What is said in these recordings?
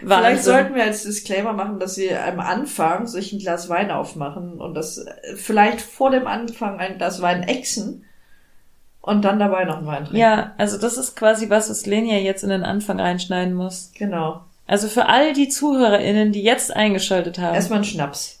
Vielleicht sollten wir als Disclaimer machen, dass sie am Anfang sich ein Glas Wein aufmachen und das äh, vielleicht vor dem Anfang ein Glas Wein exen und dann dabei noch einen Wein trinken. Ja, also das ist quasi was, was Lenia jetzt in den Anfang reinschneiden muss. Genau. Also für all die ZuhörerInnen, die jetzt eingeschaltet haben. Erstmal einen Schnaps.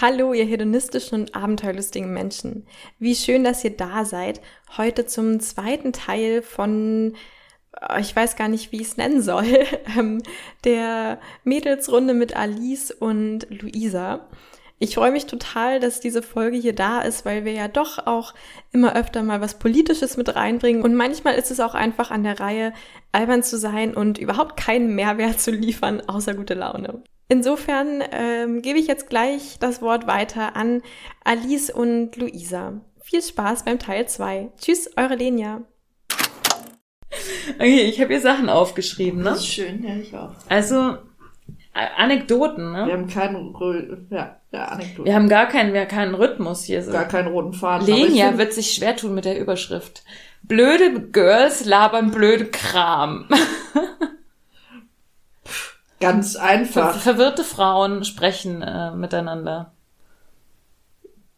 Hallo, ihr hedonistischen und abenteuerlustigen Menschen. Wie schön, dass ihr da seid. Heute zum zweiten Teil von, äh, ich weiß gar nicht, wie ich es nennen soll, ähm, der Mädelsrunde mit Alice und Luisa. Ich freue mich total, dass diese Folge hier da ist, weil wir ja doch auch immer öfter mal was Politisches mit reinbringen. Und manchmal ist es auch einfach an der Reihe, albern zu sein und überhaupt keinen Mehrwert zu liefern, außer gute Laune. Insofern ähm, gebe ich jetzt gleich das Wort weiter an Alice und Luisa. Viel Spaß beim Teil 2. Tschüss, eure Lenia. Okay, ich habe hier Sachen aufgeschrieben, ne? Das ist schön, ja, ich auch. Also, Anekdoten, ne? Wir haben keinen, Rö- ja, ja, Anekdoten. Wir haben gar keinen, wir haben keinen Rhythmus hier. So. gar keinen roten Faden. Lenia find- wird sich schwer tun mit der Überschrift. Blöde Girls labern blöde Kram. ganz Ver einfach. verwirrte Frauen sprechen äh, miteinander.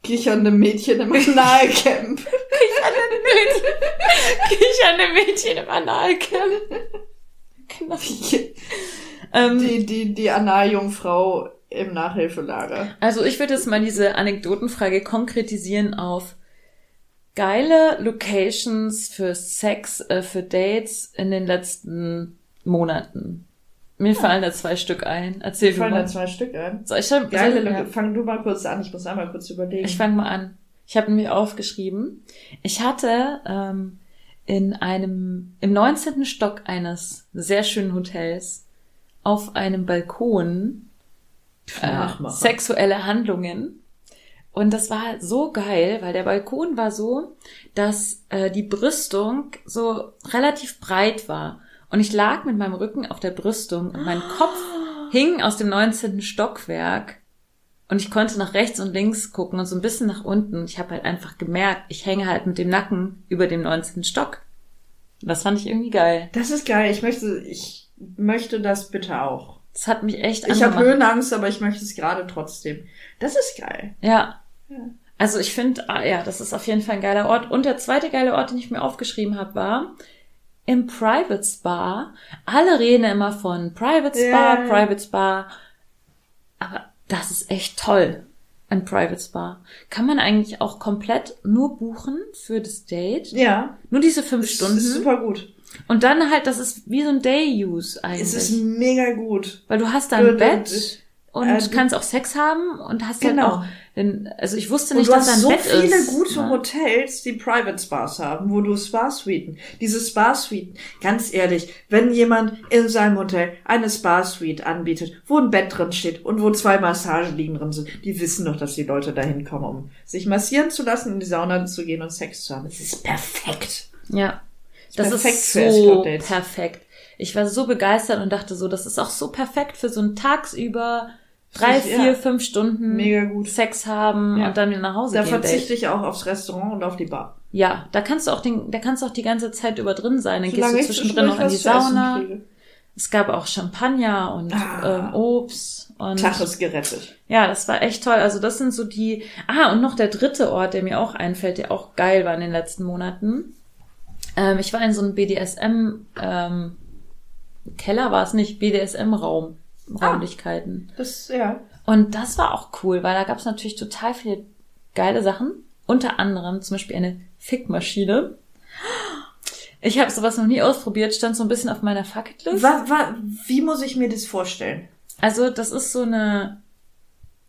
Kichernde Mädchen im Analcamp. Kichernde Mädchen im Analcamp. Genau. Ähm, Die, die, die Analjungfrau im Nachhilfelager. also ich würde jetzt mal diese Anekdotenfrage konkretisieren auf geile Locations für Sex, äh, für Dates in den letzten Monaten. Mir fallen da zwei Stück ein. Erzähl Mir du fallen da mal. zwei Stück ein. Soll ich, soll, Geile Lücke. ja. Fang du mal kurz an. Ich muss einmal kurz überlegen. Ich fange mal an. Ich habe mir aufgeschrieben. Ich hatte ähm, in einem im 19. Stock eines sehr schönen Hotels auf einem Balkon äh, sexuelle Handlungen. Und das war so geil, weil der Balkon war so, dass äh, die Brüstung so relativ breit war. Und ich lag mit meinem Rücken auf der Brüstung und mein Kopf hing aus dem 19. Stockwerk und ich konnte nach rechts und links gucken und so ein bisschen nach unten. Ich habe halt einfach gemerkt, ich hänge halt mit dem Nacken über dem 19. Stock. Das fand ich irgendwie geil. Das ist geil. Ich möchte, ich möchte das bitte auch. Das hat mich echt Ich habe angemacht. Höhenangst, aber ich möchte es gerade trotzdem. Das ist geil. Ja. Also ich finde, ah, ja, das ist auf jeden Fall ein geiler Ort. Und der zweite geile Ort, den ich mir aufgeschrieben habe, war im Private Spa. Alle reden immer von Private Spa, Ja. Private Spa. Aber das ist echt toll. Ein Private Spa. Kann man eigentlich auch komplett nur buchen für das Date? Ja. Nur diese fünf Das Stunden. ist super gut. Und dann halt, das ist wie so ein Day-Use eigentlich. Es ist mega gut. Weil du hast da ein Bett und du- kannst auch Sex haben und hast Genau. halt auch, also ich wusste nicht, du dass da hast ein so Bett viele ist. gute ne? Hotels, die Private Spas haben, wo du Spa-Suiten, diese Spa-Suiten, ganz ehrlich, wenn jemand in seinem Hotel eine Spa-Suite anbietet, wo ein Bett drin steht und wo zwei Massageliegen drin sind, die wissen doch, dass die Leute dahin kommen, um sich massieren zu lassen, in die Sauna zu gehen und Sex zu haben. Es ist perfekt. Ja. Das perfekt ist so perfekt. Ich war so begeistert und dachte so, das ist auch so perfekt für so ein tagsüber drei, Ja. vier, fünf Stunden Mega gut. Sex haben Ja. und dann wieder nach Hause Da gehen. verzichte Date. ich auch aufs Restaurant und auf die Bar. Ja, da kannst du auch den, da kannst du auch die ganze Zeit über drin sein. Dann Solange gehst du zwischendrin noch in die Sauna. Es gab auch Champagner und Ah. ähm, Obst und Tag ist gerettet. Ja, das war echt toll. Also das sind so die. Ah, und noch der dritte Ort, der mir auch einfällt, der auch geil war in den letzten Monaten. Ähm, ich war in so einem BDSM ähm, Keller war es nicht, BDSM-Raum, Räumlichkeiten. Das, ja. Und das war auch cool, weil da gab es natürlich total viele geile Sachen. Unter anderem zum Beispiel eine Fickmaschine. Ich habe sowas noch nie ausprobiert, stand so ein bisschen auf meiner Fucketlist. Wa, wa, wie muss ich mir das vorstellen? Also das ist so eine,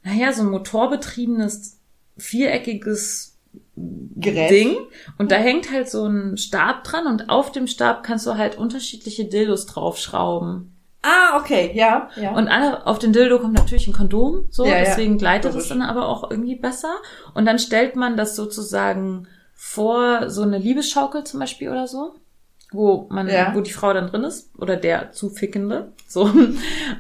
naja, so ein motorbetriebenes, viereckiges Gerät. Ding. Und da hängt halt so ein Stab dran und auf dem Stab kannst du halt unterschiedliche Dildos draufschrauben. Ah, okay, ja, ja. Und alle, auf den Dildo kommt natürlich ein Kondom, so, Ja, ja. deswegen gleitet Logisch. es dann aber auch irgendwie besser. Und dann stellt man das sozusagen vor so eine Liebesschaukel zum Beispiel oder so, wo man, Ja. wo die Frau dann drin ist oder der Zufickende, so.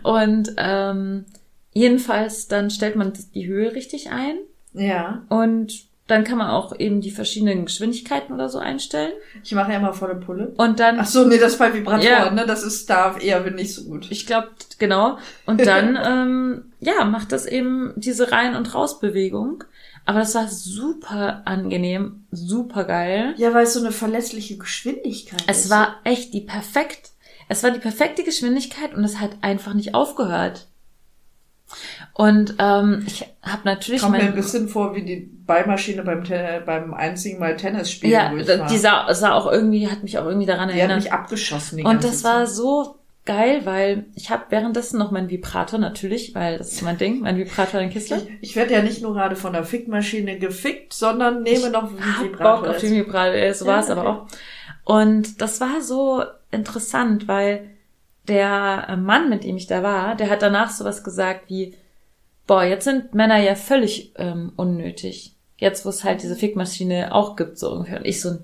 Und ähm, jedenfalls dann stellt man die Höhe richtig ein ja. und dann kann man auch eben die verschiedenen Geschwindigkeiten oder so einstellen. Ich mache ja immer volle Pulle. Und dann Ach so, nee, das ist bei Vibratoren, Ja. ne? Das ist da eher nicht so gut. Ich glaube, genau. Und dann, ähm, ja, macht das eben diese Rein- und Rausbewegung. Aber das war super angenehm, super geil. Ja, weil es so eine verlässliche Geschwindigkeit ist. Es war echt die perfekt, es war die perfekte Geschwindigkeit und es hat einfach nicht aufgehört. Und ähm, ich habe natürlich Kommt mir ein bisschen vor wie die Ballmaschine beim, Ten beim einzigen Mal Tennis spielen, ja, ich war. die sah, sah auch irgendwie, hat mich auch irgendwie daran die hat erinnert. mich abgeschossen. Die Und das war Zeit. so geil, weil ich habe währenddessen noch meinen Vibrator natürlich, weil das ist mein Ding, mein Vibrator in Kiste. Ich, ich werde ja nicht nur gerade von der Fickmaschine gefickt, sondern nehme noch einen hab Vibrator. Bock auf den Vibrator, äh, so Ja, war es aber okay. auch. Und das war so interessant, weil der Mann, mit dem ich da war, der hat danach sowas gesagt wie, boah, jetzt sind Männer ja völlig ähm, unnötig. Jetzt, wo es halt diese Fickmaschine auch gibt, so ungefähr. Und ich so,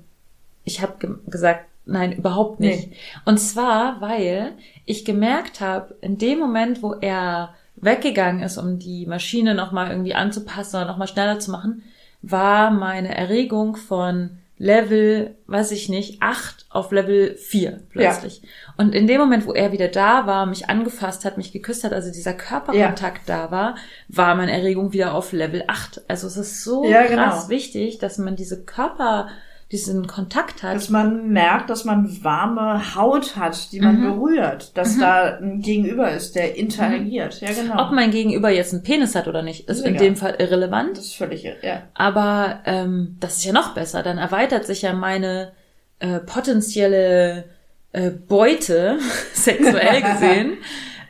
ich habe ge gesagt, nein, überhaupt nicht. Und zwar, weil ich gemerkt habe, in dem Moment, wo er weggegangen ist, um die Maschine nochmal irgendwie anzupassen oder nochmal schneller zu machen, war meine Erregung von Level, weiß ich nicht, 8 auf Level 4 plötzlich. Und in dem Moment, wo er wieder da war, mich angefasst hat, mich geküsst hat, also dieser Körperkontakt da war, war meine Erregung wieder auf Level 8. Also es ist so Ja, genau. krass wichtig, dass man diese Körper, diesen Kontakt hat. Dass man merkt, dass man warme Haut hat, die man Mhm. berührt. Dass da ein Gegenüber ist, der interagiert. Ja, genau. Ob mein Gegenüber jetzt einen Penis hat oder nicht, ist in Egal. dem Fall irrelevant. das ist völlig, ja. Aber ähm, das ist ja noch besser. Dann erweitert sich ja meine äh, potenzielle äh, Beute, sexuell gesehen,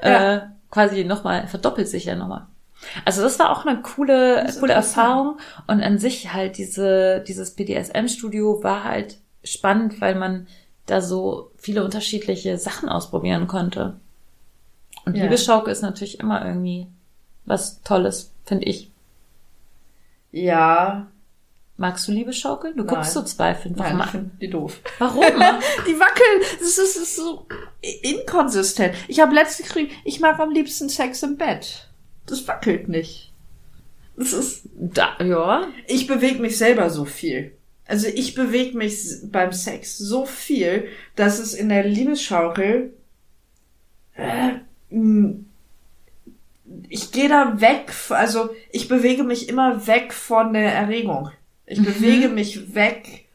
Ja. äh, quasi nochmal, verdoppelt sich ja nochmal. Also das war auch eine coole, coole. Erfahrung. Und an sich halt diese, dieses BDSM-Studio war halt spannend, weil man da so viele unterschiedliche Sachen ausprobieren konnte. Und Ja. Liebesschaukel ist natürlich immer irgendwie was Tolles, finde ich. Ja, Magst du Liebesschaukel? Du guckst Nein. so zweifelnd. Warum? nein, ich finde die doof. Warum? Die wackeln. Das ist, das ist so inkonsistent. Ich habe letztens geschrieben, ich mag am liebsten Sex im Bett. Das wackelt nicht. Das ist, da, ja. ich bewege mich selber so viel. Also ich bewege mich beim Sex so viel, dass es in der Liebesschaukel äh, ich gehe da weg, also ich bewege mich immer weg von der Erregung. Ich Mhm. bewege mich weg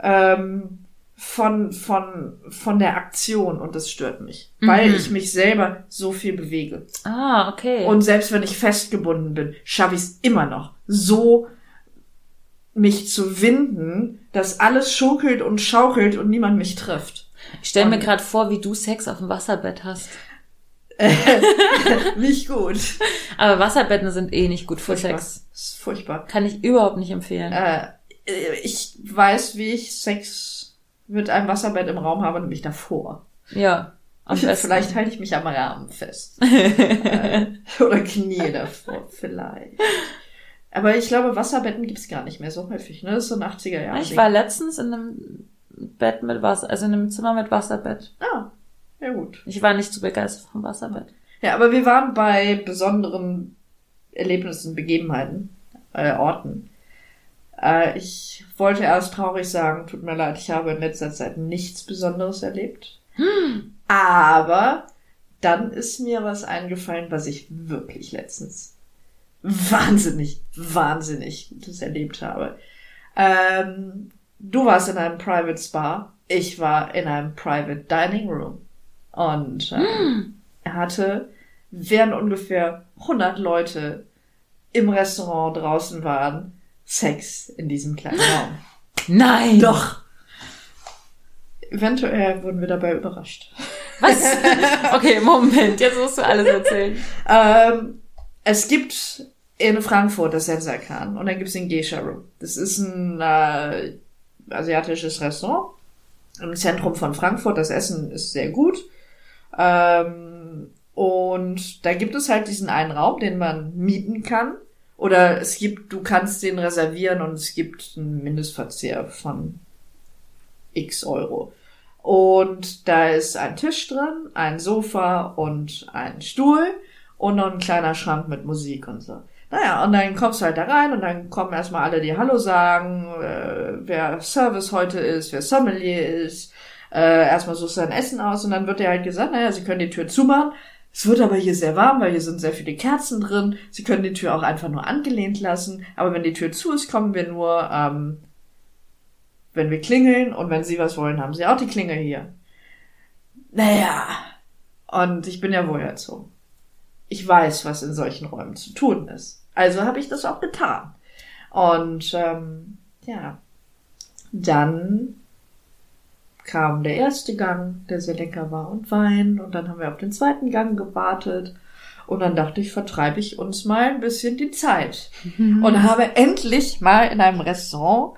ähm, von, von, von der Aktion und das stört mich, weil Mhm. ich mich selber so viel bewege. Ah, okay. Und selbst wenn ich festgebunden bin, schaffe ich es immer noch, so mich zu winden, dass alles schunkelt und schaukelt und niemand mich trifft. ich stelle mir gerade vor, wie du Sex auf dem Wasserbett hast. Nicht gut. Aber Wasserbetten sind eh nicht gut für Furchtbar. Sex. Das ist furchtbar. Kann ich überhaupt nicht empfehlen. Äh, ich weiß, wie ich Sex mit einem Wasserbett im Raum habe, nämlich davor. ja. Vielleicht halte ich mich am Rahmen fest. äh, oder knie davor, vielleicht. Aber ich glaube, Wasserbetten gibt's gar nicht mehr so häufig, ne? Das ist so ein 80er Jahre. ich war letztens in einem Bett mit Wasser, also in einem Zimmer mit Wasserbett. Ah, ja gut. Ich war nicht so begeistert vom Wasserbett. Ja, aber wir waren bei besonderen Erlebnissen, Begebenheiten, äh, Orten. Äh, ich wollte erst traurig sagen, tut mir leid, ich habe in letzter Zeit nichts Besonderes erlebt. Aber dann ist mir was eingefallen, was ich wirklich letztens wahnsinnig, wahnsinnig Gutes erlebt habe. Ähm, du warst in einem Private Spa, ich war in einem Private Dining Room. Und ähm, er hatte, während ungefähr 100 Leute im Restaurant draußen waren, Sex in diesem kleinen Raum. Nein! Doch. Eventuell wurden wir dabei überrascht. Was? Okay, Moment, jetzt musst du alles erzählen. Ähm, es gibt in Frankfurt das Sensakan und dann gibt's den Geisha Room. Das ist ein äh, asiatisches Restaurant im Zentrum von Frankfurt. Das Essen ist sehr gut. Ähm, und da gibt es halt diesen einen Raum, den man mieten kann. Oder es gibt, du kannst den reservieren und es gibt einen Mindestverzehr von x Euro. Und da ist ein Tisch drin, ein Sofa und ein Stuhl und noch ein kleiner Schrank mit Musik und so. Naja, und dann kommst du halt da rein und dann kommen erstmal alle, die Hallo sagen, äh, wer Service heute ist, wer Sommelier ist. Äh, erstmal suchst du dein Essen aus und dann wird dir halt gesagt, naja, sie können die Tür zumachen. Es wird aber hier sehr warm, weil hier sind sehr viele Kerzen drin. Sie können die Tür auch einfach nur angelehnt lassen. Aber wenn die Tür zu ist, kommen wir nur, ähm, wenn wir klingeln. Und wenn Sie was wollen, haben Sie auch die Klingel hier. Naja. Und ich bin ja wohl erzogen. Ich weiß, was in solchen Räumen zu tun ist. Also habe ich das auch getan. Und ähm, ja, dann kam der erste Gang, der sehr lecker war und Wein. Und dann haben wir auf den zweiten Gang gewartet. Und dann dachte ich, vertreibe ich uns mal ein bisschen die Zeit. Und habe endlich mal in einem Restaurant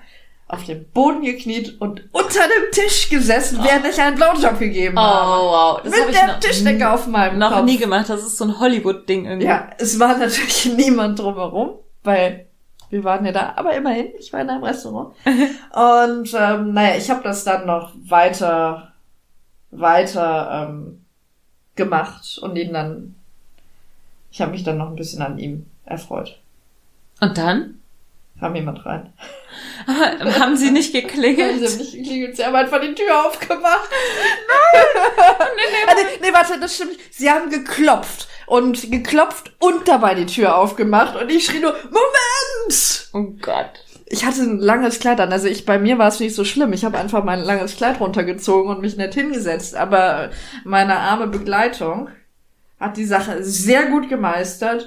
auf dem Boden gekniet und unter dem Tisch gesessen, während ich einen Blowjob gegeben Oh, habe. wow. Das Mit ich der noch, Tischdecke auf meinem noch Kopf. nie gemacht. Das ist so ein Hollywood-Ding irgendwie. Ja, es war natürlich niemand drumherum, weil wir waren ja da, aber immerhin, ich war in einem Restaurant. Und ähm, naja, ich habe das dann noch weiter, weiter ähm, gemacht und ihn dann, ich habe mich dann noch ein bisschen an ihm erfreut. Und dann? Kam jemand rein. Haben sie nicht Sie geklingelt? haben nicht geklingelt, sie haben einfach die Tür aufgemacht. Ah, nee, nee, warte, das stimmt. Sie haben geklopft und geklopft und dabei die Tür aufgemacht und ich schrie nur, Moment! Oh Gott. Ich hatte ein langes Kleid an, also ich bei mir war es nicht so schlimm. Ich habe einfach mein langes Kleid runtergezogen und mich nett hingesetzt, aber meine arme Begleitung hat die Sache sehr gut gemeistert,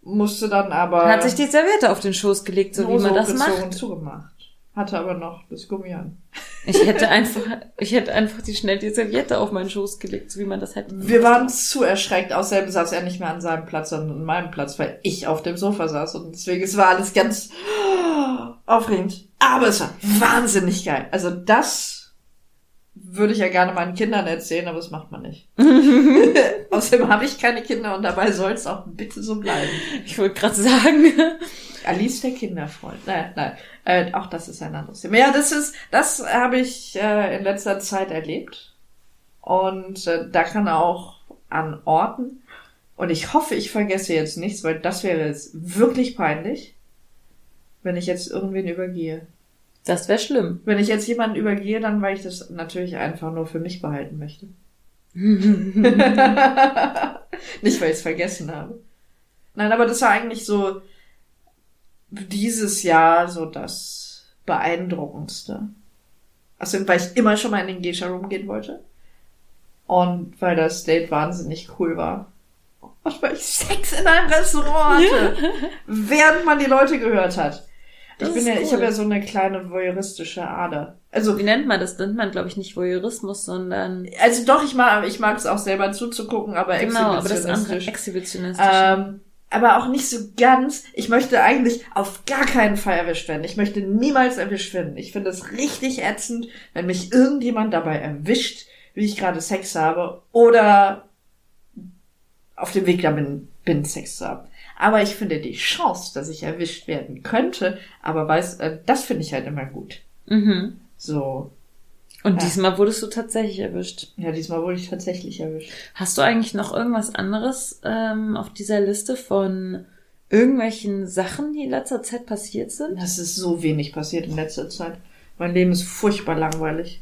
musste dann aber Hat sich die Serviette auf den Schoß gelegt, so wie man das macht. zugemacht. Hatte aber noch das Gummi an. Ich hätte einfach, ich hätte einfach die schnell die Serviette auf meinen Schoß gelegt, so wie man das hätte. Wir waren zu erschreckt. Außerdem saß er nicht mehr an seinem Platz, sondern an meinem Platz, weil ich auf dem Sofa saß. Und deswegen, es war alles ganz aufregend. Aber es war wahnsinnig geil. Also das würde ich ja gerne meinen Kindern erzählen, aber das macht man nicht. Außerdem habe ich keine Kinder und dabei soll es auch bitte so bleiben. Ich wollte gerade sagen. Alice der Kinderfreund. Nein, nein. Äh, auch das ist ein anderes Thema. Ja, das ist, das habe ich äh, in letzter Zeit erlebt. Und äh, da kann auch an Orten, und ich hoffe, ich vergesse jetzt nichts, weil das wäre jetzt wirklich peinlich, wenn ich jetzt irgendwen übergehe. Das wäre schlimm. Wenn ich jetzt jemanden übergehe, dann weil ich das natürlich einfach nur für mich behalten möchte. Nicht, weil ich es vergessen habe. Nein, aber das war eigentlich so dieses Jahr so das beeindruckendste. Also, weil ich immer schon mal in den Geisha Room gehen wollte. Und weil das Date wahnsinnig cool war. Und weil ich Sex in einem Restaurant hatte. während man die Leute gehört hat. Das ich bin ja, ich cool. habe ja so eine kleine voyeuristische Ader. Also, Wie nennt man das? Nennt man, glaube ich, nicht Voyeurismus, sondern also doch, ich mag, ich mag es auch selber zuzugucken, aber genau, aber das andere exhibitionistisch. exhibitionistisch. Ähm, aber auch nicht so ganz. Ich möchte eigentlich auf gar keinen Fall erwischt werden. Ich möchte niemals erwischt werden. Ich finde es richtig ätzend, wenn mich irgendjemand dabei erwischt, wie ich gerade Sex habe oder auf dem Weg da bin, bin Sex zu haben. Aber ich finde die Chance, dass ich erwischt werden könnte, aber weiß, äh, das finde ich halt immer gut. mhm. So, Und ja. diesmal wurdest du tatsächlich erwischt. ja, diesmal wurde ich tatsächlich erwischt. Hast du eigentlich noch irgendwas anderes ähm, auf dieser Liste von irgendwelchen Sachen, die in letzter Zeit passiert sind? Das ist so wenig passiert in letzter Zeit. Mein Leben ist furchtbar langweilig.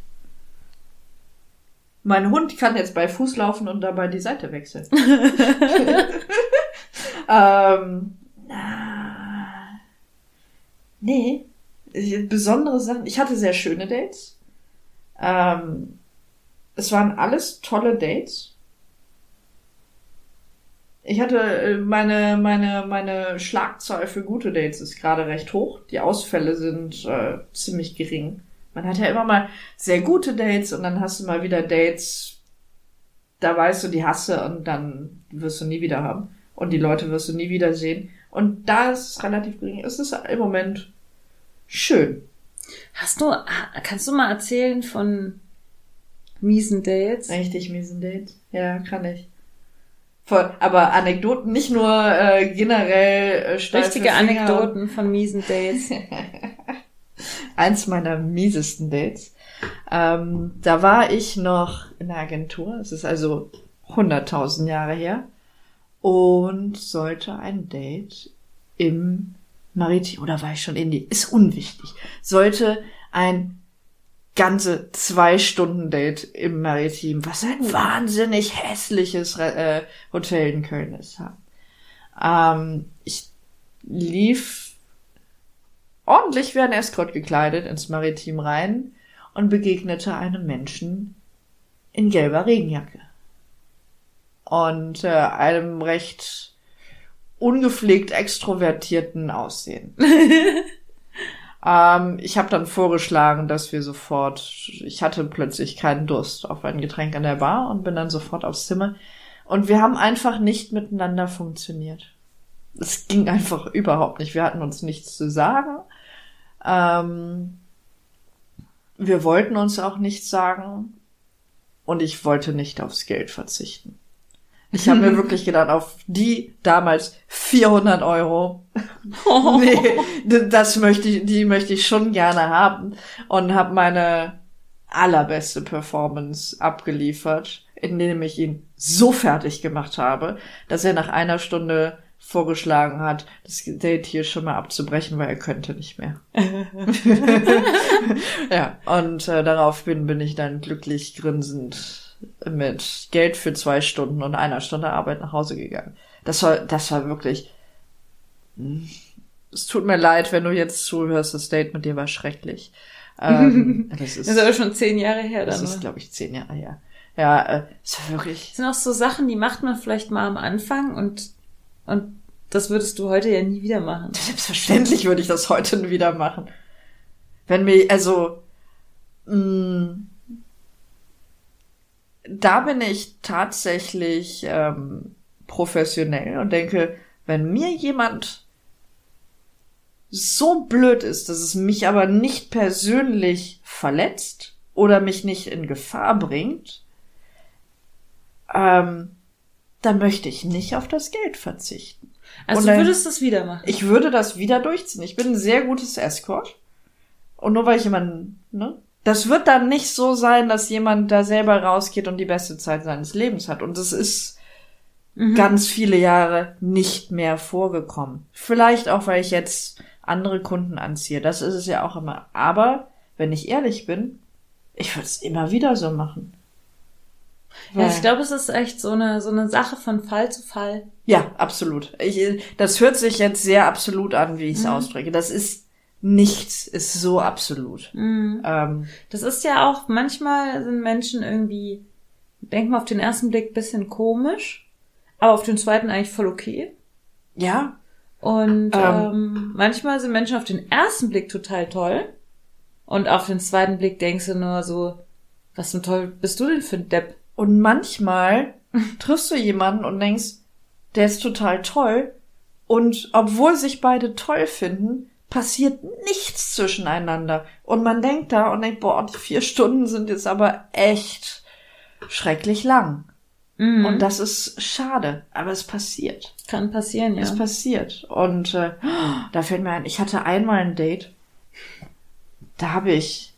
Mein Hund kann jetzt bei Fuß laufen und dabei die Seite wechseln. ähm, ah, nee, besondere Sachen. Ich hatte sehr schöne Dates. Ähm, es waren alles tolle Dates. Ich hatte äh, meine, meine, meine Schlagzahl für gute Dates ist gerade recht hoch. Die Ausfälle sind äh, ziemlich gering. Man hat ja immer mal sehr gute Dates und dann hast du mal wieder Dates, da weißt du, die hasse und dann wirst du nie wieder haben. Und die Leute wirst du nie wieder sehen. Und da es relativ gering ist, ist es im Moment schön. Hast du, kannst du mal erzählen von miesen Dates? Richtig miesen Dates. Ja, kann ich. Voll. Aber Anekdoten, nicht nur äh, generell äh, Richtige. Anekdoten von miesen Dates. Eins meiner miesesten Dates. Ähm, da war ich noch in der Agentur. Es ist also 100.000 Jahre her. Und sollte ein Date im Maritim, oder war ich schon in die, ist unwichtig, sollte ein ganze zwei Stunden Date im Maritim, was ein wahnsinnig hässliches äh, Hotel in Köln ist. Ähm, ich lief ordentlich wie ein Escort gekleidet ins Maritim rein und begegnete einem Menschen in gelber Regenjacke. Und äh, einem recht ungepflegt extrovertierten Aussehen. ähm, ich habe dann vorgeschlagen, dass wir sofort, ich hatte plötzlich keinen Durst auf ein Getränk an der Bar und bin dann sofort aufs Zimmer. Und wir haben einfach nicht miteinander funktioniert. Es ging einfach überhaupt nicht. Wir hatten uns nichts zu sagen. Ähm, wir wollten uns auch nichts sagen. Und ich wollte nicht aufs Geld verzichten. Ich habe mir wirklich gedacht, auf die damals 400 Euro, nee, d- das möchte ich, die möchte ich schon gerne haben. Und habe meine allerbeste Performance abgeliefert, indem ich ihn so fertig gemacht habe, dass er nach einer Stunde vorgeschlagen hat, das Date hier schon mal abzubrechen, weil er könnte nicht mehr. ja, und äh, darauf bin, bin ich dann glücklich grinsend mit Geld für zwei Stunden und einer Stunde Arbeit nach Hause gegangen. Das war, das war wirklich. hm, Es tut mir leid, wenn du jetzt zuhörst. Das Date mit dir war schrecklich. Ähm, das ist, Das ist aber schon zehn Jahre her das dann. ist oder? glaube ich, zehn Jahre her. Ja, äh, es war wirklich. Das sind auch so Sachen, die macht man vielleicht mal am Anfang und, und das würdest du heute ja nie wieder machen. Selbstverständlich würde ich das heute wieder machen. Wenn mir, also, mh, da bin ich tatsächlich ähm, professionell und denke, wenn mir jemand so blöd ist, dass es mich aber nicht persönlich verletzt oder mich nicht in Gefahr bringt, ähm, dann möchte ich nicht auf das Geld verzichten. Also Und du dann- würdest das wieder machen. Ich würde das wieder durchziehen. Ich bin ein sehr gutes Escort. Und nur weil ich jemanden, ne? Das wird dann nicht so sein, dass jemand da selber rausgeht und die beste Zeit seines Lebens hat. Und das ist ganz viele Jahre nicht mehr vorgekommen. Vielleicht auch, weil ich jetzt andere Kunden anziehe. Das ist es ja auch immer. Aber, wenn ich ehrlich bin, ich würde es immer wieder so machen. ja, ich glaube, es ist echt so eine, so eine Sache von Fall zu Fall. Ja, absolut. Ich, das hört sich jetzt sehr absolut an, wie ich es ausdrücke. Das ist nichts, ist so absolut. Ähm, Das ist ja auch, manchmal sind Menschen irgendwie, denken wir auf den ersten Blick bisschen komisch, aber auf den zweiten eigentlich voll okay. ja, Und Ähm. ähm, manchmal sind Menschen auf den ersten Blick total toll. Und auf den zweiten Blick denkst du nur so, was zum Toll bist du denn für ein Depp? und manchmal triffst du jemanden und denkst, der ist total toll. Und obwohl sich beide toll finden, passiert nichts zwischeneinander. Und man denkt da und denkt, boah, die vier Stunden sind jetzt aber echt schrecklich lang. Und das ist schade, aber es passiert. Kann passieren, ja. Es passiert. Und äh, da fällt mir ein, ich hatte einmal ein Date. Da habe ich,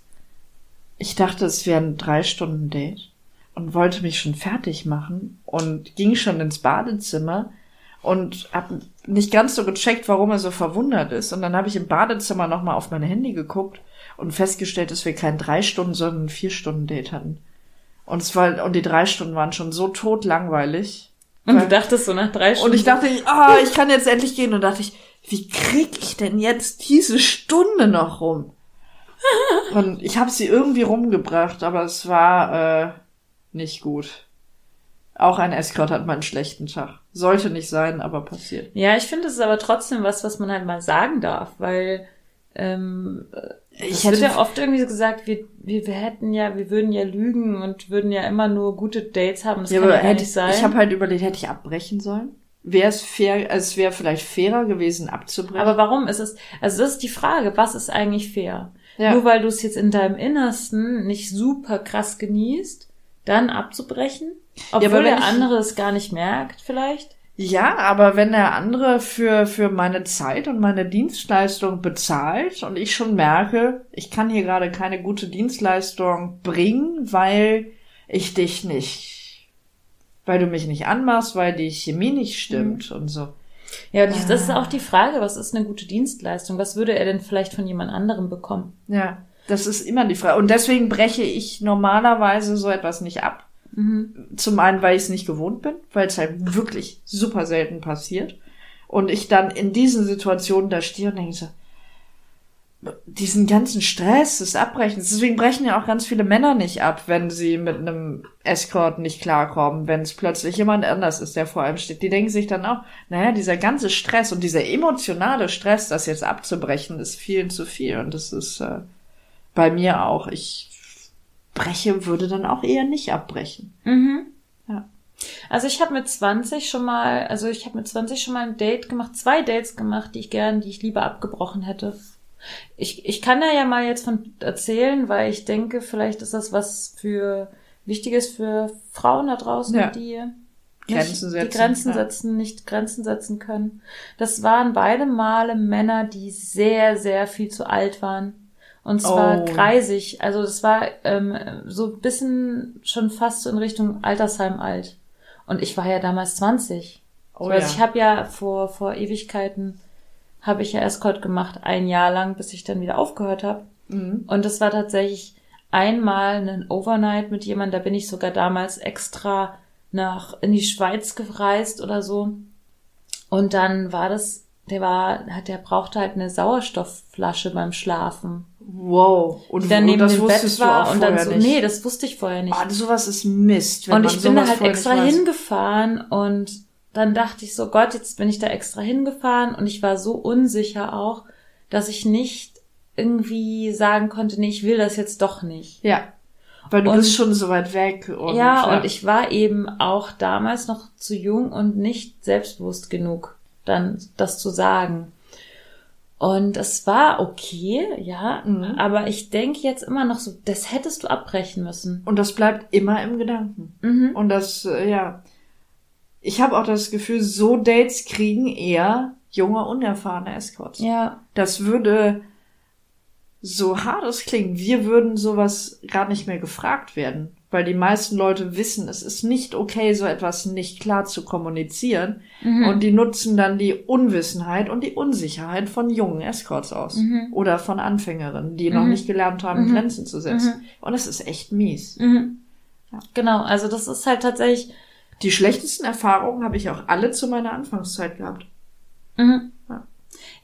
ich dachte, es wäre ein drei Stunden Date und wollte mich schon fertig machen und ging schon ins Badezimmer und habe nicht ganz so gecheckt, warum er so verwundert ist. Und dann habe ich im Badezimmer nochmal auf mein Handy geguckt und festgestellt, dass wir kein drei Stunden, sondern ein vier Stunden Date hatten. Und es war, und die drei Stunden waren schon so totlangweilig. Und du dachtest so nach drei Stunden. Und ich dachte, ah, ich kann jetzt endlich gehen. Und dachte ich, wie krieg ich denn jetzt diese Stunde noch rum? Und ich habe sie irgendwie rumgebracht, aber es war äh, nicht gut. Auch ein Escort hat mal einen schlechten Tag. Sollte nicht sein, aber passiert. ja, ich finde, es ist aber trotzdem was, was man halt mal sagen darf, weil ähm, Ich hätte ja oft irgendwie so gesagt, wir, wir, wir hätten ja, wir würden ja lügen und würden ja immer nur gute Dates haben. Das ja, kann ja hätte, nicht sein. ich habe halt überlegt, hätte ich abbrechen sollen? wäre es fair, es wäre vielleicht fairer gewesen abzubrechen. Aber warum ist es, also das ist die Frage, was ist eigentlich fair? Ja. Nur weil du es jetzt in deinem Innersten nicht super krass genießt, dann abzubrechen? Obwohl aber wenn der ich- andere es gar nicht merkt, vielleicht? Ja, aber wenn der andere für, für meine Zeit und meine Dienstleistung bezahlt und ich schon merke, ich kann hier gerade keine gute Dienstleistung bringen, weil ich dich nicht, weil du mich nicht anmachst, weil die Chemie nicht stimmt und so. Ja, das ist auch die Frage, was ist eine gute Dienstleistung? Was würde er denn vielleicht von jemand anderem bekommen? Ja, das ist immer die Frage. Und deswegen breche ich normalerweise so etwas nicht ab. Zum einen, weil ich es nicht gewohnt bin, weil es halt wirklich super selten passiert. Und ich dann in diesen Situationen da stehe und denke so, diesen ganzen Stress des Abbrechens. Deswegen brechen ja auch ganz viele Männer nicht ab, wenn sie mit einem Escort nicht klarkommen, wenn es plötzlich jemand anders ist, der vor einem steht. Die denken sich dann auch, naja, dieser ganze Stress und dieser emotionale Stress, das jetzt abzubrechen, ist viel zu viel. Und das ist äh, bei mir auch. Ich breche, würde dann auch eher nicht abbrechen. Mhm. Ja. Also ich habe mit 20 schon mal, also ich habe mit 20 schon mal ein Date gemacht, zwei Dates gemacht, die ich gern, die ich lieber abgebrochen hätte. Ich, ich kann da ja mal jetzt von erzählen, weil ich denke, vielleicht ist das was für Wichtiges für Frauen da draußen, Ja. die Grenzen setzen, die Grenzen ja. setzen, nicht Grenzen setzen können. Das waren beide Male Männer, die sehr, sehr viel zu alt waren. Und zwar Oh. kreisig. Also das war ähm, so ein bisschen schon fast so in Richtung Altersheim alt. Und ich war ja damals 20. Oh also ja. ich habe ja vor, vor Ewigkeiten habe ich ja Escort gemacht, ein Jahr lang, bis ich dann wieder aufgehört habe. Mhm. Und das war tatsächlich einmal ein Overnight mit jemandem, da bin ich sogar damals extra nach in die Schweiz gereist oder so. Und dann war das, der war, hat, der brauchte halt eine Sauerstoffflasche beim Schlafen. Wow. Und dann neben das dem Bett war und dann so, nicht. nee, das wusste ich vorher nicht. Ah, sowas ist Mist. Wenn und man ich bin da halt extra hingefahren und dann dachte ich so, Gott, jetzt bin ich da extra hingefahren und ich war so unsicher auch, dass ich nicht irgendwie sagen konnte, nee, ich will das jetzt doch nicht. Ja. Weil du Und- bist schon so weit weg. Und, ja, und ich war eben auch damals noch zu jung und nicht selbstbewusst genug, dann das zu sagen. Und es war okay, ja, Mhm. aber ich denke jetzt immer noch so, das hättest du abbrechen müssen. Und das bleibt immer im Gedanken. Mhm. Und das, äh, ja. Ich habe auch das Gefühl, so Dates kriegen eher junge, unerfahrene Escorts. Ja, Das würde, so hart es klingt, wir würden sowas gar nicht mehr gefragt werden. Weil die meisten Leute wissen, es ist nicht okay, so etwas nicht klar zu kommunizieren. Mhm. Und die nutzen dann die Unwissenheit und die Unsicherheit von jungen Escorts aus. Mhm. Oder von Anfängerinnen, die noch nicht gelernt haben, Mhm. Grenzen zu setzen. Und das ist echt mies. Mhm. Genau, also das ist halt tatsächlich. Die schlechtesten Erfahrungen habe ich auch alle zu meiner Anfangszeit gehabt. Mhm. Ja.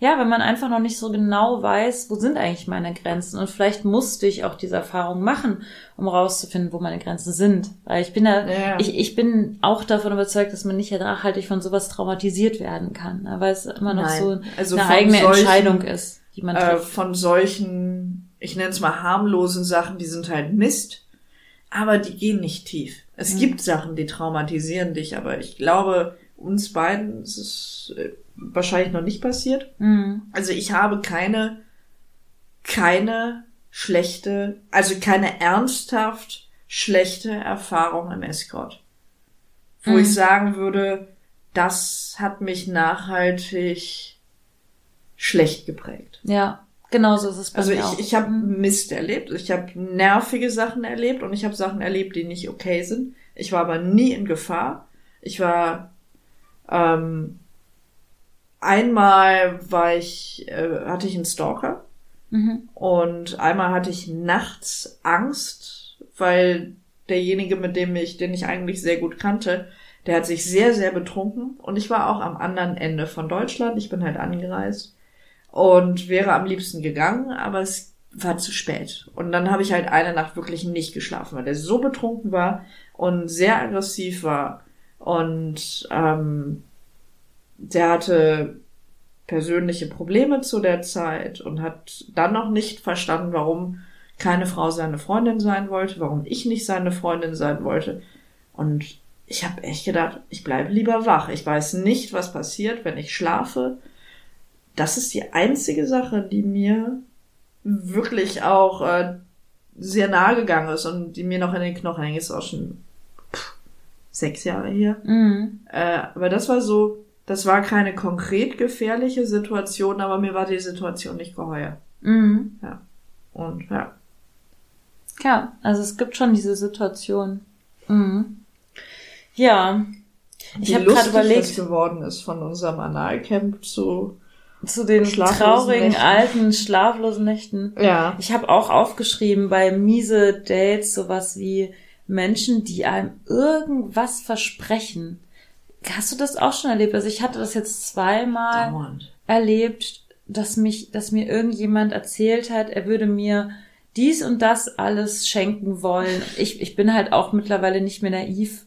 Ja, wenn man einfach noch nicht so genau weiß, wo sind eigentlich meine Grenzen. Und vielleicht musste ich auch diese Erfahrung machen, um rauszufinden, wo meine Grenzen sind. Weil ich bin da, Ja. ich, ich bin auch davon überzeugt, dass man nicht nachhaltig von sowas traumatisiert werden kann. ne, Weil es immer noch Nein. so Also eine eigene solchen, Entscheidung ist, die man Äh, trifft. von solchen, ich nenne es mal harmlosen Sachen, die sind halt Mist, aber die gehen nicht tief. Es Mhm. gibt Sachen, die traumatisieren dich, aber ich glaube, uns beiden ist es äh, wahrscheinlich noch nicht passiert. Mhm. Also ich habe keine, keine schlechte, also keine ernsthaft schlechte Erfahrung im Escort. Wo Mhm. ich sagen würde, das hat mich nachhaltig schlecht geprägt. Ja, genau so ist es bei Also mir auch. ich, ich habe Mhm. Mist erlebt, ich habe nervige Sachen erlebt und ich habe Sachen erlebt, die nicht okay sind. Ich war aber nie in Gefahr. Ich war ähm, einmal war ich äh, hatte ich einen Stalker Mhm. und einmal hatte ich nachts Angst, weil derjenige, mit dem ich, den ich eigentlich sehr gut kannte, der hat sich sehr, sehr betrunken und ich war auch am anderen Ende von Deutschland. Ich bin halt angereist und wäre am liebsten gegangen, aber es war zu spät. Und dann habe ich halt eine Nacht wirklich nicht geschlafen, weil der so betrunken war und sehr aggressiv war und ähm, der hatte persönliche Probleme zu der Zeit und hat dann noch nicht verstanden, warum keine Frau seine Freundin sein wollte, warum ich nicht seine Freundin sein wollte. Und ich habe echt gedacht, ich bleibe lieber wach. Ich weiß nicht, was passiert, wenn ich schlafe. Das ist die einzige Sache, die mir wirklich auch äh, sehr nahe gegangen ist und die mir noch in den Knochen hängt. Ist auch schon sechs Jahre her. Mhm. Äh, aber das war so, das war keine konkret gefährliche Situation, aber mir war die Situation nicht geheuer. Mhm. Und ja. Ja, also es gibt schon diese Situation. Mhm. Ja. Ich habe gerade überlegt, das geworden ist von unserem Analcamp zu. zu den traurigen, Nächten. alten, schlaflosen Nächten. Ja. Ich habe auch aufgeschrieben bei miese Dates sowas wie Menschen, die einem irgendwas versprechen. Hast du das auch schon erlebt? Also ich hatte das jetzt zweimal Dauernd. erlebt, dass mich, dass mir irgendjemand erzählt hat, er würde mir dies und das alles schenken wollen. Ich, ich bin halt auch mittlerweile nicht mehr naiv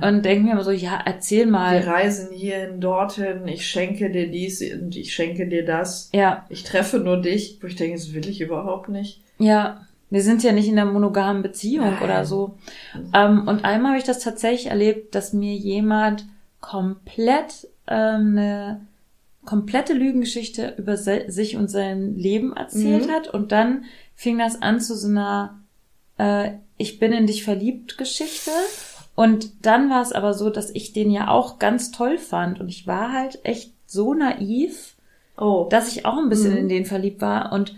und denke mir immer so, ja, erzähl Wir mal. reisen hierhin, dorthin, ich schenke dir dies und ich schenke dir das. Ja, Ich treffe nur dich, wo ich denke, das will ich überhaupt nicht. ja. Wir sind ja nicht in einer monogamen Beziehung Nein. oder so. Ähm, und einmal habe ich das tatsächlich erlebt, dass mir jemand komplett ähm, eine komplette Lügengeschichte über sich und sein Leben erzählt Mhm. hat. Und dann fing das an zu so einer äh, Ich bin in dich verliebt Geschichte. Und dann war es aber so, dass ich den ja auch ganz toll fand. Und ich war halt echt so naiv, Oh. dass ich auch ein bisschen Mhm. in den verliebt war. Und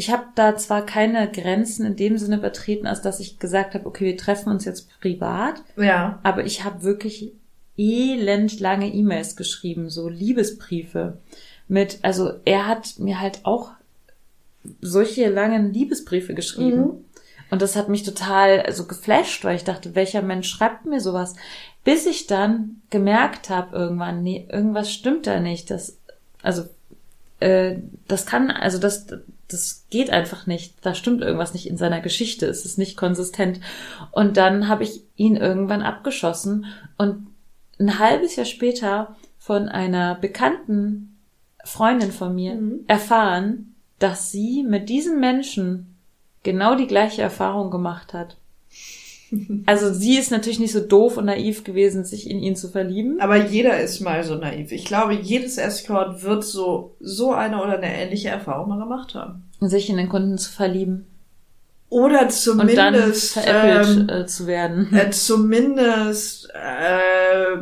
ich habe da zwar keine Grenzen in dem Sinne übertreten, als dass ich gesagt habe, okay, wir treffen uns jetzt privat, ja. aber ich habe wirklich elend lange E-Mails geschrieben, so Liebesbriefe mit, also er hat mir halt auch solche langen Liebesbriefe geschrieben. Mhm. Und das hat mich total also geflasht, weil ich dachte, welcher Mensch schreibt mir sowas? Bis ich dann gemerkt habe irgendwann, nee, irgendwas stimmt da nicht. Das, also äh, das kann, also das, das geht einfach nicht. Da stimmt irgendwas nicht in seiner Geschichte. Es ist nicht konsistent. Und dann habe ich ihn irgendwann abgeschossen und ein halbes Jahr später von einer bekannten Freundin von mir Mhm. erfahren, dass sie mit diesem Menschen genau die gleiche Erfahrung gemacht hat. Also sie ist natürlich nicht so doof und naiv gewesen, sich in ihn zu verlieben. Aber jeder ist mal so naiv. Ich glaube, jedes Escort wird so, so eine oder eine ähnliche Erfahrung mal gemacht haben. sich in den Kunden zu verlieben Oder und dann zumindest, veräppelt ähm, äh, zu werden. äh, zumindest äh,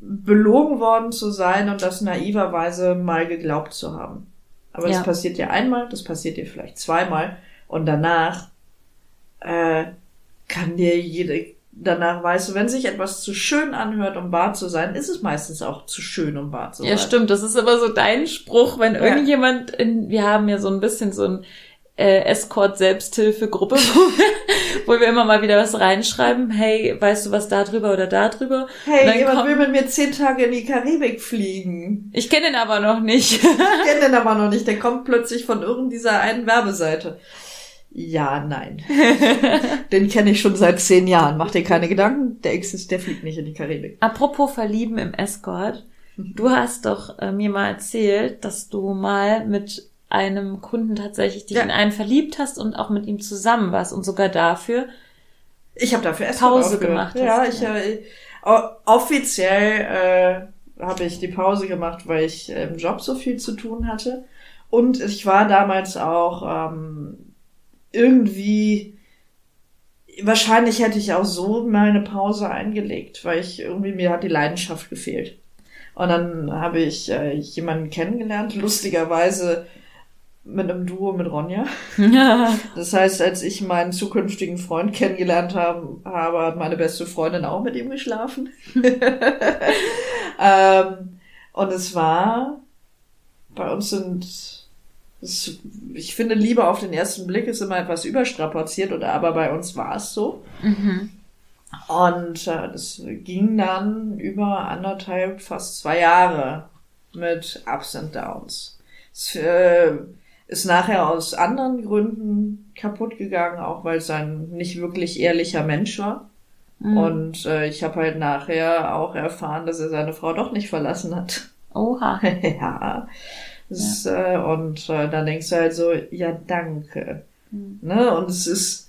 belogen worden zu sein und das naiverweise mal geglaubt zu haben. Aber Ja. das passiert dir einmal, das passiert dir vielleicht zweimal und danach äh, kann dir jede, danach weißt du, wenn sich etwas zu schön anhört, um wahr zu sein, ist es meistens auch zu schön, um wahr zu sein. Ja, stimmt. Das ist aber so dein Spruch, wenn Ja. irgendjemand in, wir haben ja so ein bisschen so ein äh, Escort-Selbsthilfegruppe, wo wir, wo wir immer mal wieder was reinschreiben. Hey, weißt du was da drüber oder da drüber? Hey, jemand kommt- will mit mir zehn Tage in die Karibik fliegen. Ich kenne den aber noch nicht. Ich kenne den aber noch nicht. Der kommt plötzlich von irgend dieser einen Werbeseite. Ja, nein. den kenne ich schon seit zehn Jahren. Mach dir keine Gedanken. Der existiert, der fliegt nicht in die Karibik. Apropos Verlieben im Escort. Du hast doch äh, mir mal erzählt, dass du mal mit einem Kunden tatsächlich dich Ja. in einen verliebt hast und auch mit ihm zusammen warst und sogar dafür. Ich habe dafür Escort Pause gemacht Ja, hast, ich ja. Äh, offiziell äh, habe ich die Pause gemacht, weil ich im Job so viel zu tun hatte. Und ich war damals auch ähm, irgendwie wahrscheinlich hätte ich auch so mal eine Pause eingelegt, weil ich irgendwie mir hat die Leidenschaft gefehlt. Und dann habe ich äh, jemanden kennengelernt, lustigerweise mit einem Duo mit Ronja. Das heißt, als ich meinen zukünftigen Freund kennengelernt habe, habe hat meine beste Freundin auch mit ihm geschlafen. ähm, und es war, bei uns sind, ich finde, Liebe auf den ersten Blick ist immer etwas überstrapaziert, oder aber bei uns war es so. Mhm. Und äh, das ging dann über anderthalb, fast zwei Jahre mit Ups and Downs. Es äh, ist nachher aus anderen Gründen kaputt gegangen, auch weil es ein nicht wirklich ehrlicher Mensch war. Mhm. Und äh, ich habe halt nachher auch erfahren, dass er seine Frau doch nicht verlassen hat. Oha. ja. Das, Äh, und äh, dann denkst du halt so, ja, danke. Mhm. Ne? Und es ist,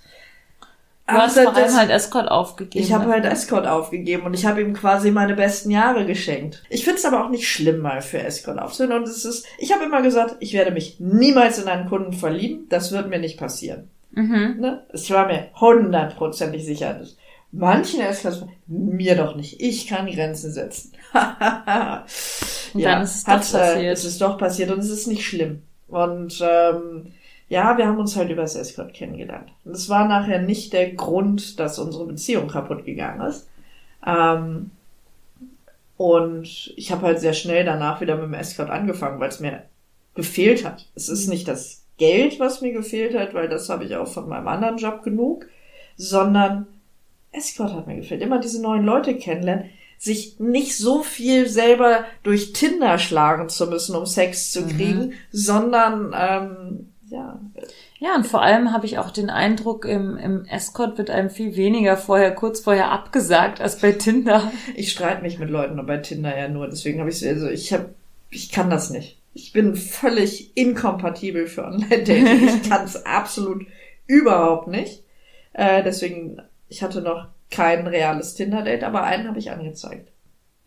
Du hast vor allem halt Escort aufgegeben. Ich habe halt dafür. Escort aufgegeben und ich habe ihm quasi meine besten Jahre geschenkt. Ich finde es aber auch nicht schlimm, mal für Escort aufzuhören. Und es ist, ich habe immer gesagt, ich werde mich niemals in einen Kunden verlieben. Das wird mir nicht passieren. Mhm. Ne? Ich war mir hundertprozentig sicher. Manchen Escorts, mir doch nicht. Ich kann Grenzen setzen. Und dann ist es doch hat, Äh, passiert. es ist doch passiert und es ist nicht schlimm. Und ähm, ja, wir haben uns halt über das Escort kennengelernt. Und es war nachher nicht der Grund, dass unsere Beziehung kaputt gegangen ist. Ähm, und ich habe halt sehr schnell danach wieder mit dem Escort angefangen, weil es mir gefehlt hat. Es ist nicht das Geld, was mir gefehlt hat, weil das habe ich auch von meinem anderen Job genug, sondern Escort hat mir gefehlt. Immer diese neuen Leute kennenlernen, sich nicht so viel selber durch Tinder schlagen zu müssen, um Sex zu kriegen, sondern ähm, ja, Ja, und vor allem habe ich auch den Eindruck, im, im Escort wird einem viel weniger vorher, kurz vorher abgesagt als bei Tinder. Ich streite mich mit Leuten bei Tinder ja nur, deswegen habe ich also ich habe ich kann das nicht. Ich bin völlig inkompatibel für Online-Dating. Ich kann es absolut überhaupt nicht. Äh, deswegen, ich hatte noch kein reales Tinder-Date, aber einen habe ich angezeigt,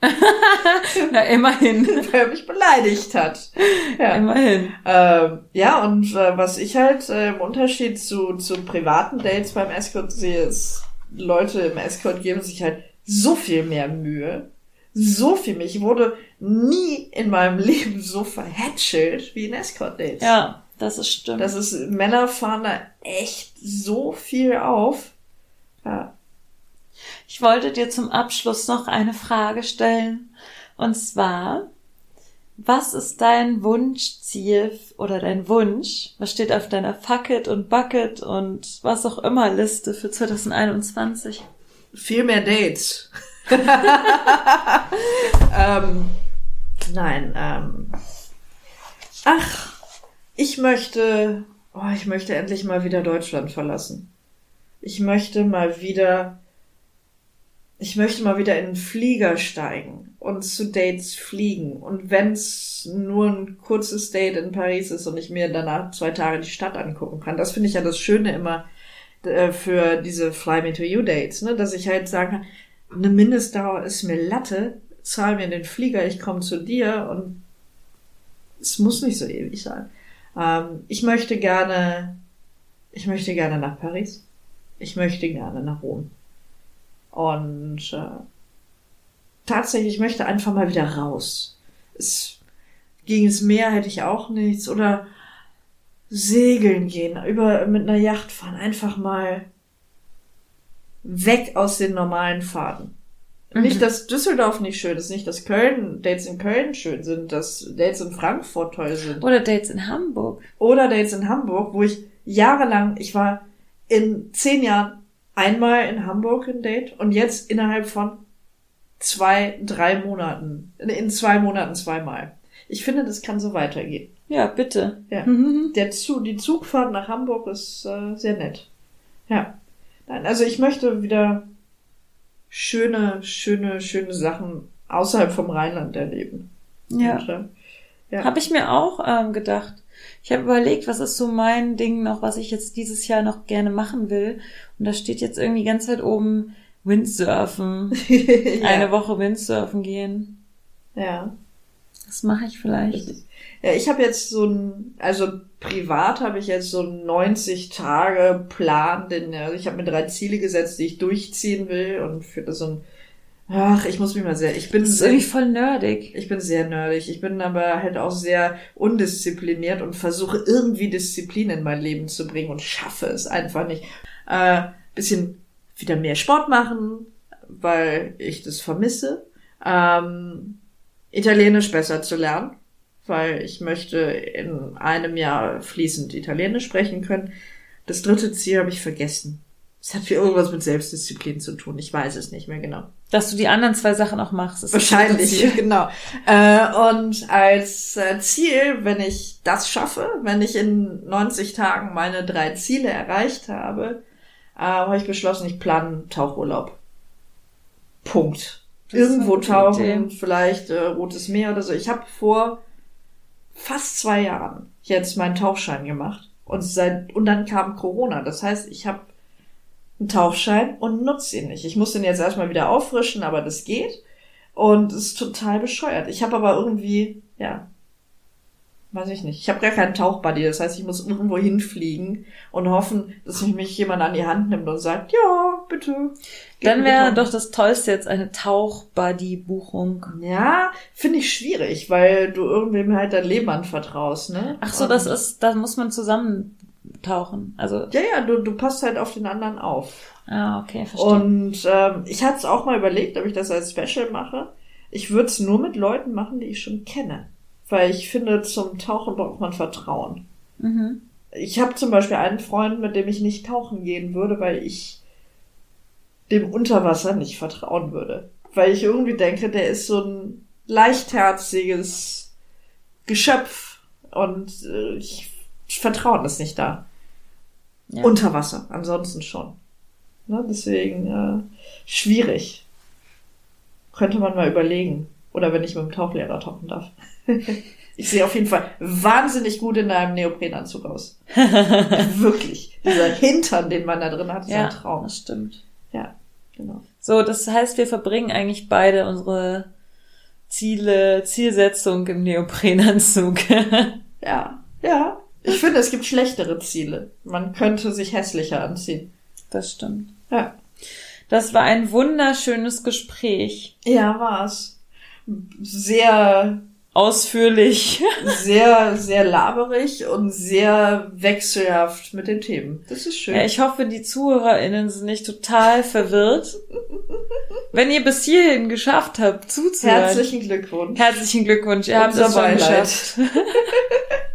Na, immerhin. weil er mich beleidigt hat. Ja. Immerhin. Ähm, ja, und äh, was ich halt äh, im Unterschied zu, zu privaten Dates beim Escort sehe, ist, Leute im Escort geben sich halt so viel mehr Mühe. So viel mehr. Ich wurde nie in meinem Leben so verhätschelt wie in Escort-Dates. Ja, das ist stimmt. Das ist, Männer fahren da echt so viel auf. Ja. Ich wollte dir zum Abschluss noch eine Frage stellen. Und zwar, was ist dein Wunschziel oder dein Wunsch? Was steht auf deiner Fuck it und Bucket und was auch immer Liste für 2021? Viel mehr Dates. ähm, nein, ähm, ach, ich möchte, oh, ich möchte endlich mal wieder Deutschland verlassen. Ich möchte mal wieder, ich möchte mal wieder in einen Flieger steigen und zu Dates fliegen. Und wenn's nur ein kurzes Date in Paris ist und ich mir danach zwei Tage die Stadt angucken kann, das finde ich ja das Schöne immer äh, für diese Fly Me to You Dates, ne, dass ich halt sagen kann, eine Mindestdauer ist mir Latte, zahl mir den Flieger, ich komme zu dir und es muss nicht so ewig sein. Ähm, ich möchte gerne, ich möchte gerne nach Paris. Ich möchte gerne nach Rom. Und äh, tatsächlich, ich möchte einfach mal wieder raus. Es, gegen das Meer hätte ich auch nichts. Oder segeln gehen, über mit einer Yacht fahren, einfach mal weg aus den normalen Faden. Nicht, dass Düsseldorf nicht schön ist, nicht, dass Köln, Dates in Köln schön sind, dass Dates in Frankfurt toll sind. Oder Dates in Hamburg. Oder Dates in Hamburg, wo ich jahrelang, ich war in zehn Jahren einmal in Hamburg ein Date und jetzt innerhalb von zwei, drei Monaten, in zwei Monaten zweimal. Ich finde, das kann so weitergehen. Ja, bitte. Ja. Mhm. Der Zug, die Zugfahrt nach Hamburg ist äh, sehr nett. Ja. Nein, also ich möchte wieder schöne, schöne, schöne Sachen außerhalb vom Rheinland erleben. Ja. Und, äh, ja. Habe ich mir auch ähm, gedacht. Ich habe überlegt, was ist so mein Ding noch, was ich jetzt dieses Jahr noch gerne machen will. Und da steht jetzt irgendwie ganz weit oben Windsurfen. ja. Eine Woche Windsurfen gehen. ja. Das mache ich vielleicht. Ja, ich habe jetzt so ein, also privat habe ich jetzt so einen 90 Tage Plan, denn also ich habe mir drei Ziele gesetzt, die ich durchziehen will und für das so ein, ach, ich muss mich mal sehr, ich bin Das ist sehr, irgendwie voll nerdig. ich bin sehr nerdig, ich bin aber halt auch sehr undiszipliniert und versuche irgendwie Disziplin in mein Leben zu bringen und schaffe es einfach nicht. Äh, bisschen wieder mehr Sport machen, weil ich das vermisse. Ähm, Italienisch besser zu lernen, weil ich möchte in einem Jahr fließend Italienisch sprechen können. Das dritte Ziel habe ich vergessen. Es hat irgendwas mit Selbstdisziplin zu tun. Ich weiß es nicht mehr genau. Dass du die anderen zwei Sachen auch machst. ist das Wahrscheinlich, genau. Äh, und als äh, Ziel, wenn ich das schaffe, wenn ich in 90 Tagen meine drei Ziele erreicht habe, äh, habe ich beschlossen, ich plane Tauchurlaub. Punkt. Das Irgendwo tauchen, Idee. vielleicht äh, Rotes Meer oder so. Ich habe vor fast zwei Jahren jetzt meinen Tauchschein gemacht und seit und dann kam Corona. Das heißt, ich habe einen Tauchschein und nutze ihn nicht. Ich muss den jetzt erstmal wieder auffrischen, aber das geht. Und es ist total bescheuert. Ich habe aber irgendwie, ja, weiß ich nicht. Ich habe gar keinen Tauchbuddy. Das heißt, ich muss irgendwo hinfliegen und hoffen, dass mich mich jemand an die Hand nimmt und sagt, ja, bitte. Dann wäre doch das Tollste jetzt eine Tauch-Buddy-Buchung. Ja, finde ich schwierig, weil du irgendwem halt dein Leben anvertraust, ne? Ach so, Und- das ist, da muss man zusammen tauchen. Also, Ja, ja, du, du passt halt auf den anderen auf. ah, okay, verstehe. Und ähm, ich hatte es auch mal überlegt, ob ich das als Special mache. Ich würde es nur mit Leuten machen, die ich schon kenne. Weil ich finde, zum Tauchen braucht man Vertrauen. mhm. Ich habe zum Beispiel einen Freund, mit dem ich nicht tauchen gehen würde, weil ich dem Unterwasser nicht vertrauen würde. Weil ich irgendwie denke, der ist so ein leichtherziges Geschöpf und äh, ich, ich vertraue das nicht da. Ja. Unter Wasser, ansonsten schon. Ne, deswegen äh, schwierig. Könnte man mal überlegen. Oder wenn ich mit dem Tauchlehrer tauchen darf. Ich sehe auf jeden Fall wahnsinnig gut in einem Neoprenanzug aus. Wirklich. Dieser Hintern, den man da drin hat, ist ja, ein Traum. das stimmt. Ja, genau. So, das heißt, wir verbringen eigentlich beide unsere Ziele, Zielsetzung im Neoprenanzug. Ja, ja. Ich finde, es gibt schlechtere Ziele. Man könnte sich hässlicher anziehen. das stimmt. Ja. Das war ein wunderschönes Gespräch. Ja, war's. Sehr Ausführlich. sehr, sehr laberig und sehr wechselhaft mit den Themen. Das ist schön. Ja, ich hoffe, die ZuhörerInnen sind nicht total verwirrt. Wenn ihr bis hierhin geschafft habt, zuzuhören. Herzlichen Glückwunsch. Herzlichen Glückwunsch, ihr habt es schon Beileid.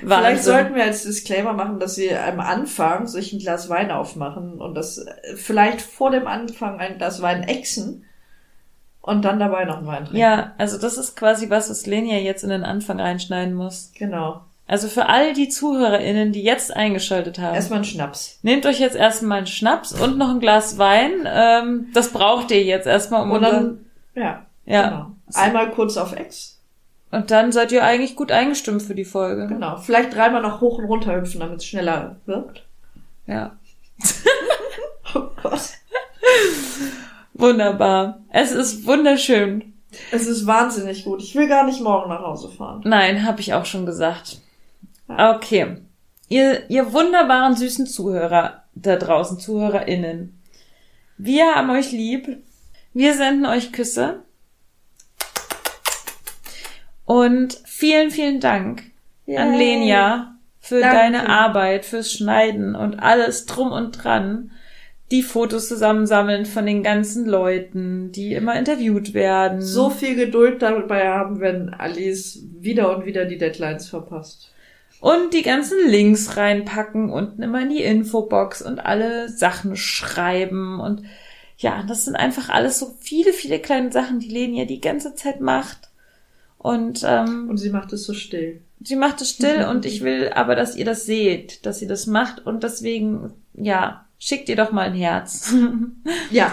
Vielleicht sollten wir als Disclaimer machen, dass sie am Anfang sich ein Glas Wein aufmachen und das vielleicht vor dem Anfang ein Glas Wein exen und dann dabei noch einen Wein trinken. Ja, also das ist quasi was, was Lenia jetzt in den Anfang reinschneiden muss. Genau. Also für all die ZuhörerInnen, die jetzt eingeschaltet haben. Erstmal einen Schnaps. Nehmt euch jetzt erstmal einen Schnaps und noch ein Glas Wein. Ähm, das braucht ihr jetzt erstmal, um Und dann, ja, ja. genau. Einmal kurz auf Ex. Und dann seid ihr eigentlich gut eingestimmt für die Folge. Genau. Vielleicht dreimal noch hoch und runter hüpfen, damit es schneller wirkt. Ja. Oh Gott. Wunderbar. Es ist wunderschön. Es ist wahnsinnig gut. Ich will gar nicht morgen nach Hause fahren. Nein, habe ich auch schon gesagt. Okay. Ihr, ihr wunderbaren, süßen Zuhörer da draußen, ZuhörerInnen. Wir haben euch lieb. Wir senden euch Küsse. Und vielen, vielen Dank an Yay. Lenia für Danke. deine Arbeit, fürs Schneiden und alles drum und dran. Die Fotos zusammensammeln von den ganzen Leuten, die immer interviewt werden. So viel Geduld dabei haben, wenn Alice wieder und wieder die Deadlines verpasst. Und die ganzen Links reinpacken, unten immer in die Infobox und alle Sachen schreiben. Und ja, das sind einfach alles so viele, viele kleine Sachen, die Lenia die ganze Zeit macht. Und ähm, Und sie macht es so still. sie macht es still und ich will aber, dass ihr das seht, dass sie das macht. Und deswegen, ja, schickt ihr doch mal ein Herz. Ja,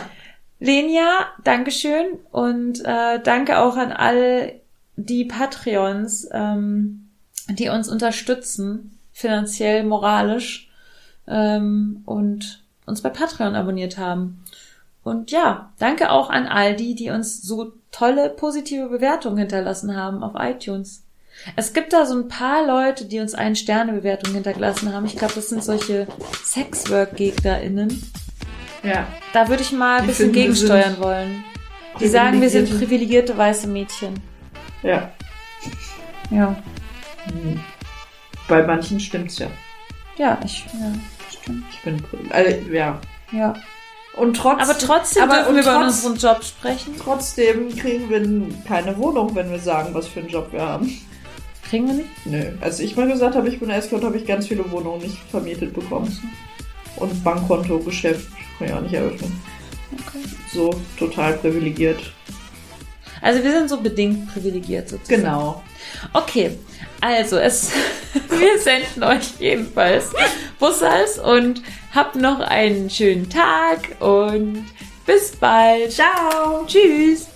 Lenia, Dankeschön und äh, danke auch an all die Patreons, ähm, die uns unterstützen, finanziell, moralisch ähm, und uns bei Patreon abonniert haben. Und ja, danke auch an all die, die uns so tolle positive Bewertungen hinterlassen haben auf iTunes. Es gibt da so ein paar Leute, die uns ein Sterne-Bewertung hinterlassen haben. Ich glaube, das sind solche Sexwork-GegnerInnen. ja. Da würde ich mal ein bisschen finden, gegensteuern wollen. Die sagen, wir sind privilegierte- privilegierte weiße Mädchen. Ja. Ja. Hm. Bei manchen stimmt's ja. Ja, ich, ja, stimmt. Ich bin, also, ja. Ja. Und trotzdem, Aber trotzdem aber dürfen wir über trotz- unseren Job sprechen. trotzdem kriegen wir keine Wohnung, wenn wir sagen, was für einen Job wir haben. Kriegen wir nicht? Nö. Als ich mal gesagt habe, ich bin Escort, habe ich ganz viele Wohnungen nicht vermietet bekommen. Und Bankkonto, Geschäft kann ich auch nicht eröffnen. Okay. So total privilegiert. Also wir sind so bedingt privilegiert sozusagen. Genau. Okay, also es, wir senden euch jedenfalls Bussals und habt noch einen schönen Tag und bis bald. Ciao! Tschüss.